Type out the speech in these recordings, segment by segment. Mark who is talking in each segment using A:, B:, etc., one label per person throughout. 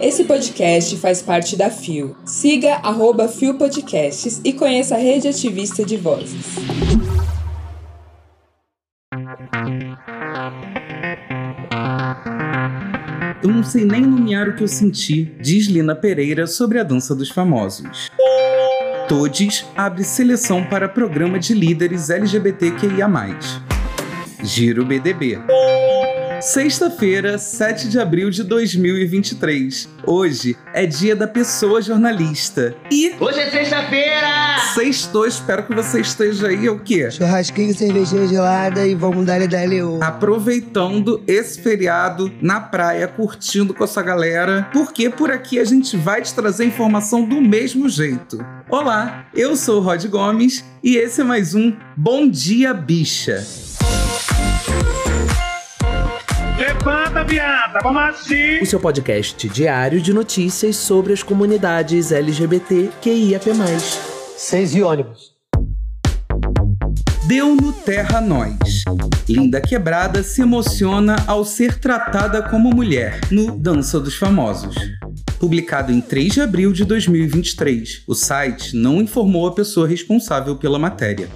A: Esse podcast faz parte da FIO. Siga arroba FIO Podcasts e conheça a rede ativista de vozes.
B: Eu não sei nem nomear o que eu senti, diz Lina Pereira sobre a dança dos famosos. Todes abre seleção para programa de líderes LGBTQIA. Giro BDB. Sexta-feira, 7 de abril de 2023. Hoje é dia da pessoa jornalista. E.
C: Hoje é sexta-feira!
B: Sextou, espero que você esteja aí, o quê?
D: Churrasquinho, cervejinha gelada e vamos dar da LU.
B: Aproveitando esse feriado na praia, curtindo com essa galera, porque por aqui a gente vai te trazer informação do mesmo jeito. Olá, eu sou o Rod Gomes e esse é mais um Bom Dia Bicha.
C: Viada, vamos assim!
E: O seu podcast diário de notícias sobre as comunidades LGBT QIAP+.
D: Seis e ônibus.
B: Deu no Terra Nós. Linda Quebrada se emociona ao ser tratada como mulher no Dança dos Famosos. Publicado em 3 de abril de 2023, o site não informou a pessoa responsável pela matéria.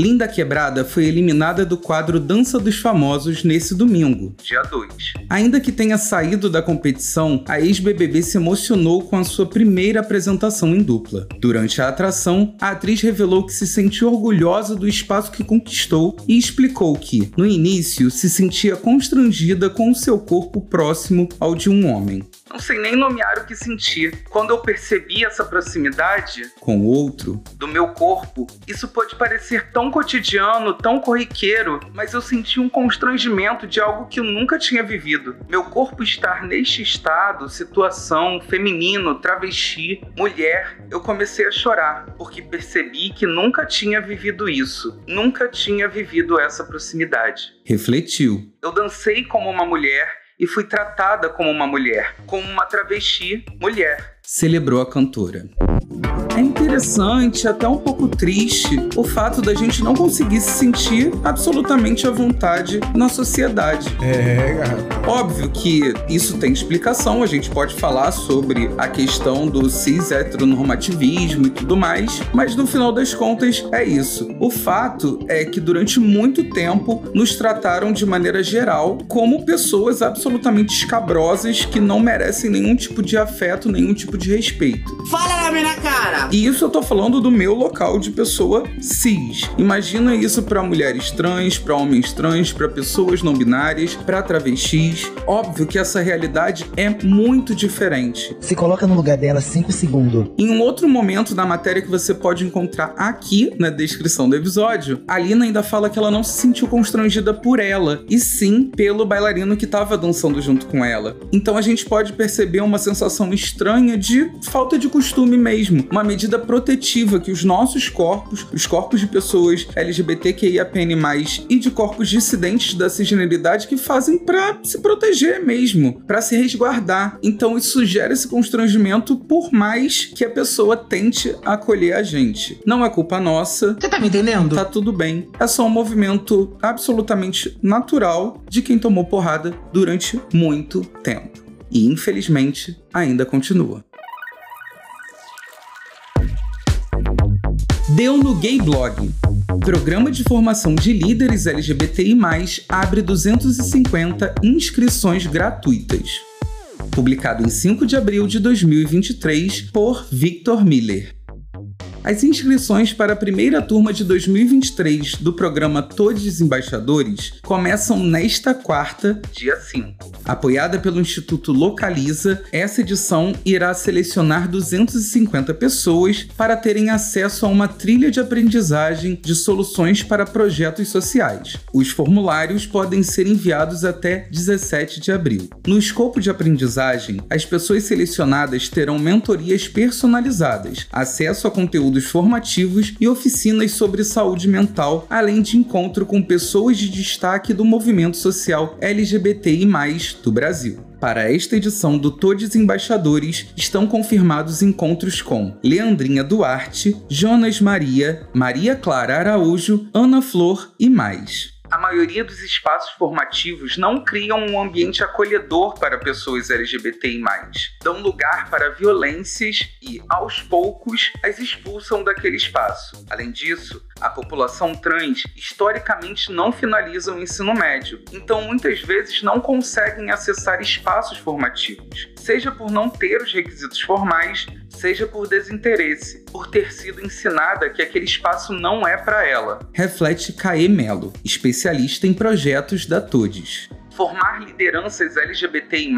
B: Linda Quebrada foi eliminada do quadro Dança dos Famosos nesse domingo, dia 2. Ainda que tenha saído da competição, a ex-BBB se emocionou com a sua primeira apresentação em dupla. Durante a atração, a atriz revelou que se sentiu orgulhosa do espaço que conquistou e explicou que, no início, se sentia constrangida com o seu corpo próximo ao de um homem. Sei nem nomear o que senti. Quando eu percebi essa proximidade com o outro, do meu corpo, isso pode parecer tão cotidiano, tão corriqueiro, mas eu senti um constrangimento de algo que eu nunca tinha vivido. Meu corpo estar neste estado, situação, feminino, travesti, mulher, eu comecei a chorar, porque percebi que nunca tinha vivido isso, nunca tinha vivido essa proximidade. Refletiu. Eu dancei como uma mulher e fui tratada como uma mulher, como uma travesti mulher. Celebrou a cantora. É interessante, até um pouco triste, o fato da gente não conseguir se sentir absolutamente à vontade na sociedade.
F: É, cara.
B: Óbvio que isso tem explicação, a gente pode falar sobre a questão do cis heteronormativismo e tudo mais, mas no final das contas é isso. O fato é que durante muito tempo nos trataram de maneira geral como pessoas absolutamente escabrosas que não merecem nenhum tipo de afeto, nenhum tipo de respeito.
C: Fala na minha cara!
B: E isso eu tô falando do meu local de pessoa cis. Imagina isso para mulheres trans, para homens trans, para pessoas não binárias, para travestis. Óbvio que essa realidade é muito diferente.
D: Se coloca no lugar dela 5 segundos.
B: Em um outro momento da matéria que você pode encontrar aqui na descrição do episódio, a Lina ainda fala que ela não se sentiu constrangida por ela, e sim pelo bailarino que estava dançando junto com ela. Então a gente pode perceber uma sensação estranha de falta de costume mesmo, uma medida protetiva que os nossos corpos, os corpos de pessoas LGBTQIAPN+, e de corpos dissidentes da cisgeneridade que fazem para se proteger mesmo, para se resguardar. Então isso gera esse constrangimento por mais que a pessoa tente acolher a gente. Não é culpa nossa.
C: Você tá me entendendo?
B: Tá tudo bem. É só um movimento absolutamente natural de quem tomou porrada durante muito tempo. E infelizmente ainda continua. Deu no Gay Blog. Programa de formação de líderes LGBTI+, abre 250 inscrições gratuitas. Publicado em 5 de abril de 2023 por Victor Miller. As inscrições para a primeira turma de 2023 do programa Todos Embaixadores começam nesta quarta, dia 5. Apoiada pelo Instituto Localiza, essa edição irá selecionar 250 pessoas para terem acesso a uma trilha de aprendizagem de soluções para projetos sociais. Os formulários podem ser enviados até 17 de abril. No escopo de aprendizagem, as pessoas selecionadas terão mentorias personalizadas, acesso a conteúdos formativos e oficinas sobre saúde mental, além de encontro com pessoas de destaque do movimento social LGBTI+, do Brasil. Para esta edição do Todes Embaixadores, estão confirmados encontros com Leandrinha Duarte, Jonas Maria, Maria Clara Araújo, Ana Flor e mais. A maioria dos espaços formativos não criam um ambiente acolhedor para pessoas LGBTI+. Dão lugar para violências e, aos poucos, as expulsam daquele espaço. Além disso, a população trans historicamente não finaliza o ensino médio, então muitas vezes não conseguem acessar espaços formativos, seja por não ter os requisitos formais, seja por desinteresse, por ter sido ensinada que aquele espaço não é para ela. Reflete Caê Melo, especialista em projetos da TODES. Formar lideranças LGBTI+,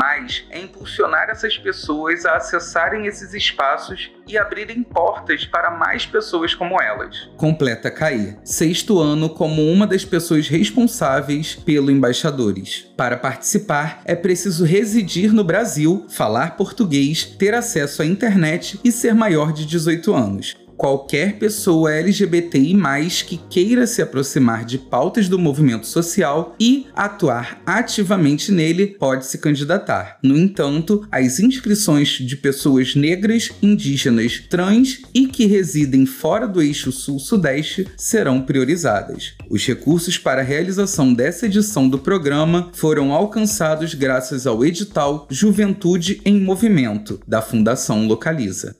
B: é impulsionar essas pessoas a acessarem esses espaços e abrirem portas para mais pessoas como elas. Completa Caí, sexto ano como uma das pessoas responsáveis pelo Embaixadores. Para participar, é preciso residir no Brasil, falar português, ter acesso à internet e ser maior de 18 anos qualquer pessoa LGBTI que queira se aproximar de pautas do movimento social e atuar ativamente nele pode se candidatar. No entanto, as inscrições de pessoas negras, indígenas, trans e que residem fora do eixo sul-sudeste serão priorizadas. Os recursos para a realização dessa edição do programa foram alcançados graças ao edital Juventude em Movimento da Fundação Localiza.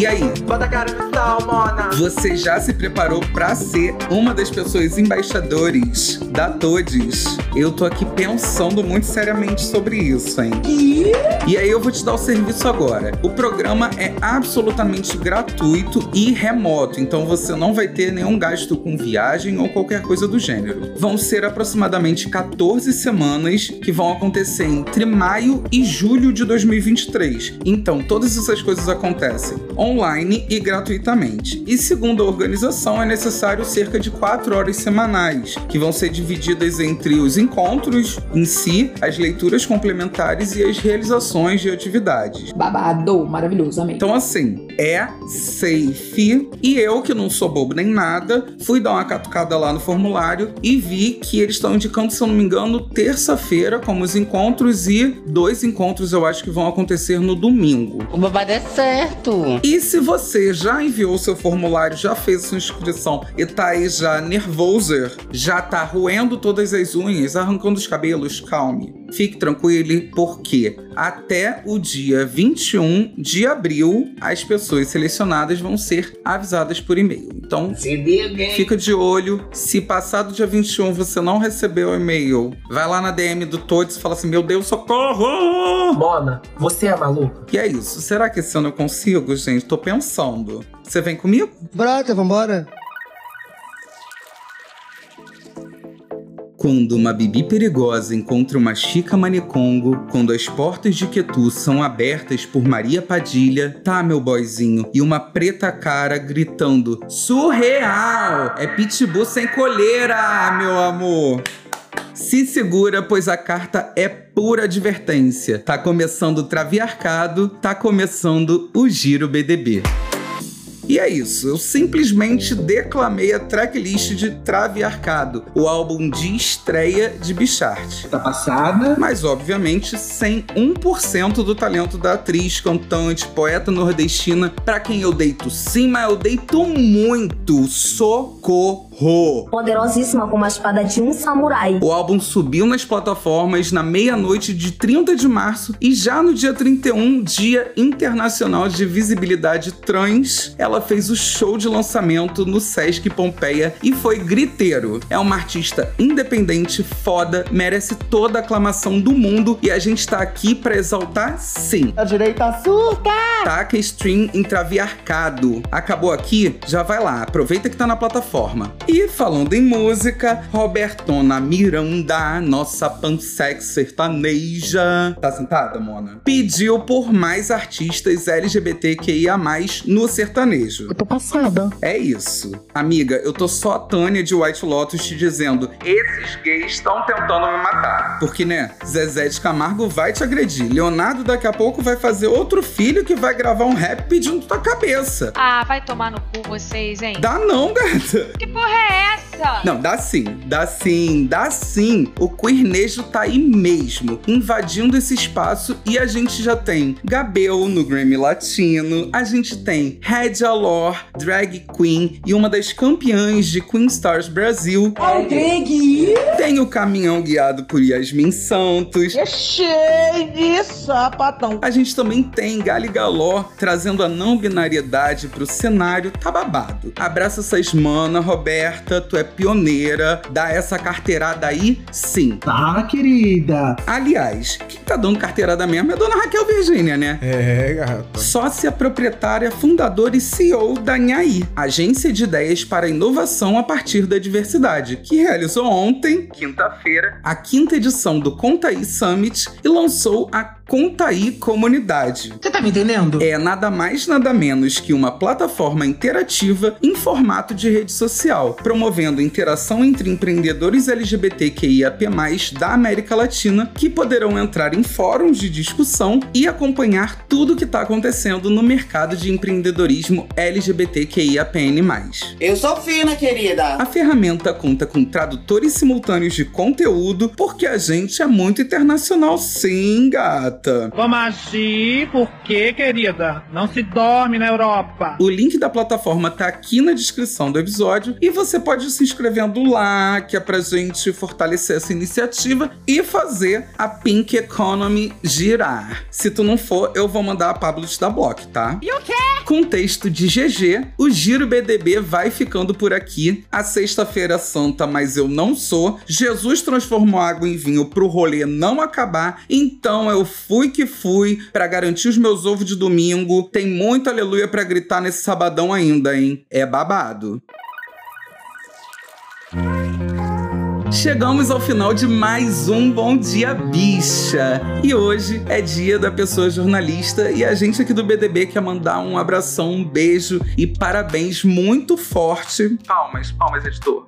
B: E aí?
C: Bota a cara no sal, mona.
B: Você já se preparou para ser uma das pessoas embaixadores da Todes? Eu tô aqui pensando muito seriamente sobre isso, hein?
A: E...
B: E aí eu vou te dar o serviço agora. O programa é absolutamente gratuito e remoto, então você não vai ter nenhum gasto com viagem ou qualquer coisa do gênero. Vão ser aproximadamente 14 semanas que vão acontecer entre maio e julho de 2023. Então todas essas coisas acontecem online e gratuitamente. E segundo a organização, é necessário cerca de 4 horas semanais, que vão ser divididas entre os encontros em si, as leituras complementares e as realizações de atividades.
A: Babado, maravilhoso, amém.
B: Então, assim, é safe. E eu, que não sou bobo nem nada, fui dar uma catucada lá no formulário e vi que eles estão indicando, se eu não me engano, terça-feira como os encontros e dois encontros eu acho que vão acontecer no domingo.
C: O babado é certo.
B: E se você já enviou seu formulário, já fez sua inscrição e tá aí já nervoso, já tá roendo todas as unhas, arrancando os cabelos, calme. Fique tranquilo, porque até o dia 21 de abril, as pessoas selecionadas vão ser avisadas por e-mail. Então,
C: Se liga, hein?
B: fica de olho. Se passar do dia 21 você não recebeu o e-mail, vai lá na DM do Todes e fala assim: Meu Deus, socorro!
E: Mona, você é maluca?
B: E é isso. Será que esse ano eu consigo, gente? Tô pensando. Você vem comigo?
D: Brota, vambora.
B: Quando uma bibi perigosa encontra uma chica manicongo, quando as portas de Quetu são abertas por Maria Padilha, tá, meu boyzinho, e uma preta cara gritando: Surreal! É pitbull sem coleira, meu amor! Se segura, pois a carta é pura advertência. Tá começando o Traviarcado, tá começando o Giro BDB. E é isso, eu simplesmente declamei a tracklist de Traviarcado, o álbum de estreia de Bichart.
C: Tá passada.
B: Mas, obviamente, sem 1% do talento da atriz, cantante, poeta nordestina, pra quem eu deito sim, mas eu deito muito. Socorro!
F: Poderosíssima como a espada de um samurai.
B: O álbum subiu nas plataformas na meia-noite de 30 de março e já no dia 31, Dia Internacional de Visibilidade Trans, ela fez o show de lançamento no Sesc Pompeia e foi griteiro. É uma artista independente, foda, merece toda a aclamação do mundo e a gente tá aqui pra exaltar sim.
C: A direita surta.
B: Taca Stream em Traviarcado. Acabou aqui? Já vai lá, aproveita que tá na plataforma. E falando em música, Robertona Miranda, nossa pansex sertaneja. Tá sentada, Mona? Pediu por mais artistas LGBTQIA, no sertanejo.
C: Eu tô passada.
B: É isso. Amiga, eu tô só a Tânia de White Lotus te dizendo: esses gays estão tentando me matar. Porque, né, Zezé de Camargo vai te agredir. Leonardo daqui a pouco vai fazer outro filho que vai gravar um rap pedindo tua cabeça.
G: Ah, vai tomar no cu vocês, hein?
B: Dá não, gata.
G: Que porra é essa?
A: Eita!
B: Não, dá sim, dá sim, dá sim. O queernejo tá aí mesmo, invadindo esse espaço e a gente já tem Gabel no Grammy Latino, a gente tem Red Alor, drag queen e uma das campeãs de Queen Stars Brasil.
C: Oh, drag!
B: Tem o caminhão guiado por Yasmin Santos.
C: É cheio de sapatão.
B: A gente também tem Gali Galó trazendo a não binariedade pro cenário, tá babado. Abraça essas mana, Roberta, tu é pioneira, dá essa carteirada aí, sim.
C: Tá, querida.
B: Aliás, quem tá dando carteirada mesmo é a dona Raquel Virgínia, né?
G: É, gata.
B: Sócia proprietária, fundadora e CEO da Nhaí, agência de ideias para inovação a partir da diversidade, que realizou ontem, quinta-feira, a quinta edição do Contaí Summit e lançou a Contaí Comunidade.
C: Você tá me entendendo?
B: É nada mais nada menos que uma plataforma interativa em formato de rede social, promovendo interação entre empreendedores LGBTQIAP+, da América Latina, que poderão entrar em fóruns de discussão e acompanhar tudo o que está acontecendo no mercado de empreendedorismo LGBTQIAPN+.
H: Eu sou fina, querida.
B: A ferramenta conta com tradutores simultâneos de conteúdo, porque a gente é muito internacional sim, gata.
I: Como assim? Por quê, querida? Não se dorme na Europa.
B: O link da plataforma tá aqui na descrição do episódio e você pode ir se inscrevendo lá, que é pra gente fortalecer essa iniciativa e fazer a Pink Economy girar. Se tu não for, eu vou mandar a Pablo te dar bloco, tá?
A: E o quê?
B: Com texto de GG, o Giro BDB vai ficando por aqui. A sexta-feira santa, mas eu não sou. Jesus transformou água em vinho pro rolê não acabar, então eu fui que fui pra garantir os meus ovos de domingo. Tem muito aleluia pra gritar nesse sabadão ainda, hein? É babado. Chegamos ao final de mais um Bom Dia Bicha. E hoje é dia da pessoa jornalista e a gente aqui do BDB quer mandar um abração, um beijo e parabéns muito forte. Palmas, palmas, editor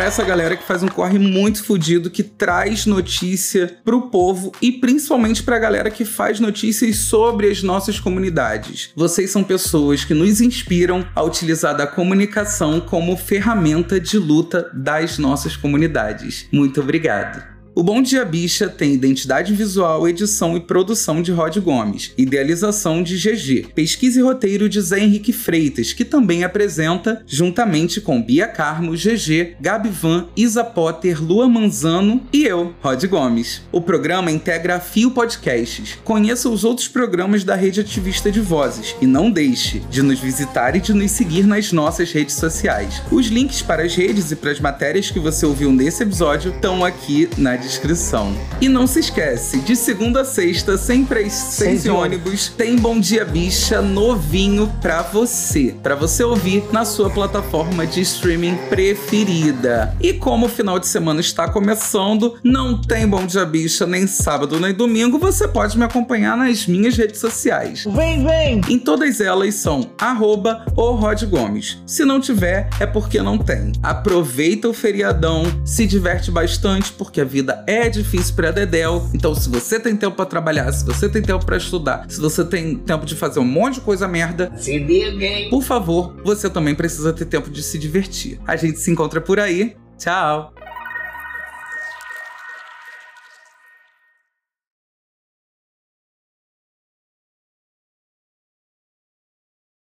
B: para essa galera que faz um corre muito fodido, que traz notícia pro povo e principalmente pra galera que faz notícias sobre as nossas comunidades. Vocês são pessoas que nos inspiram a utilizar da comunicação como ferramenta de luta das nossas comunidades. Muito obrigado. O Bom Dia Bicha tem identidade visual, edição e produção de Rod Gomes, idealização de GG, pesquisa e roteiro de Zé Henrique Freitas, que também apresenta, juntamente com Bia Carmo, GG, Gabi Van, Isa Potter, Lua Manzano e eu, Rod Gomes. O programa integra a Fio Podcasts. Conheça os outros programas da rede ativista de vozes e não deixe de nos visitar e de nos seguir nas nossas redes sociais. Os links para as redes e para as matérias que você ouviu nesse episódio estão aqui na descrição. E não se esquece, de segunda a sexta, sempre às seis ônibus, tem Bom Dia Bicha novinho pra você. Pra você ouvir na sua plataforma de streaming preferida. E como o final de semana está começando, não tem Bom Dia Bicha nem sábado nem domingo, você pode me acompanhar nas minhas redes sociais.
C: Vem, vem!
B: Em todas elas são arroba ou Rod Gomes. Se não tiver, é porque não tem. Aproveita o feriadão, se diverte bastante, porque a vida é difícil para Dedel. Então, se você tem tempo para trabalhar, se você tem tempo para estudar, se você tem tempo de fazer um monte de coisa merda,
H: Se liga, hein?
B: por favor, você também precisa ter tempo de se divertir. A gente se encontra por aí. Tchau!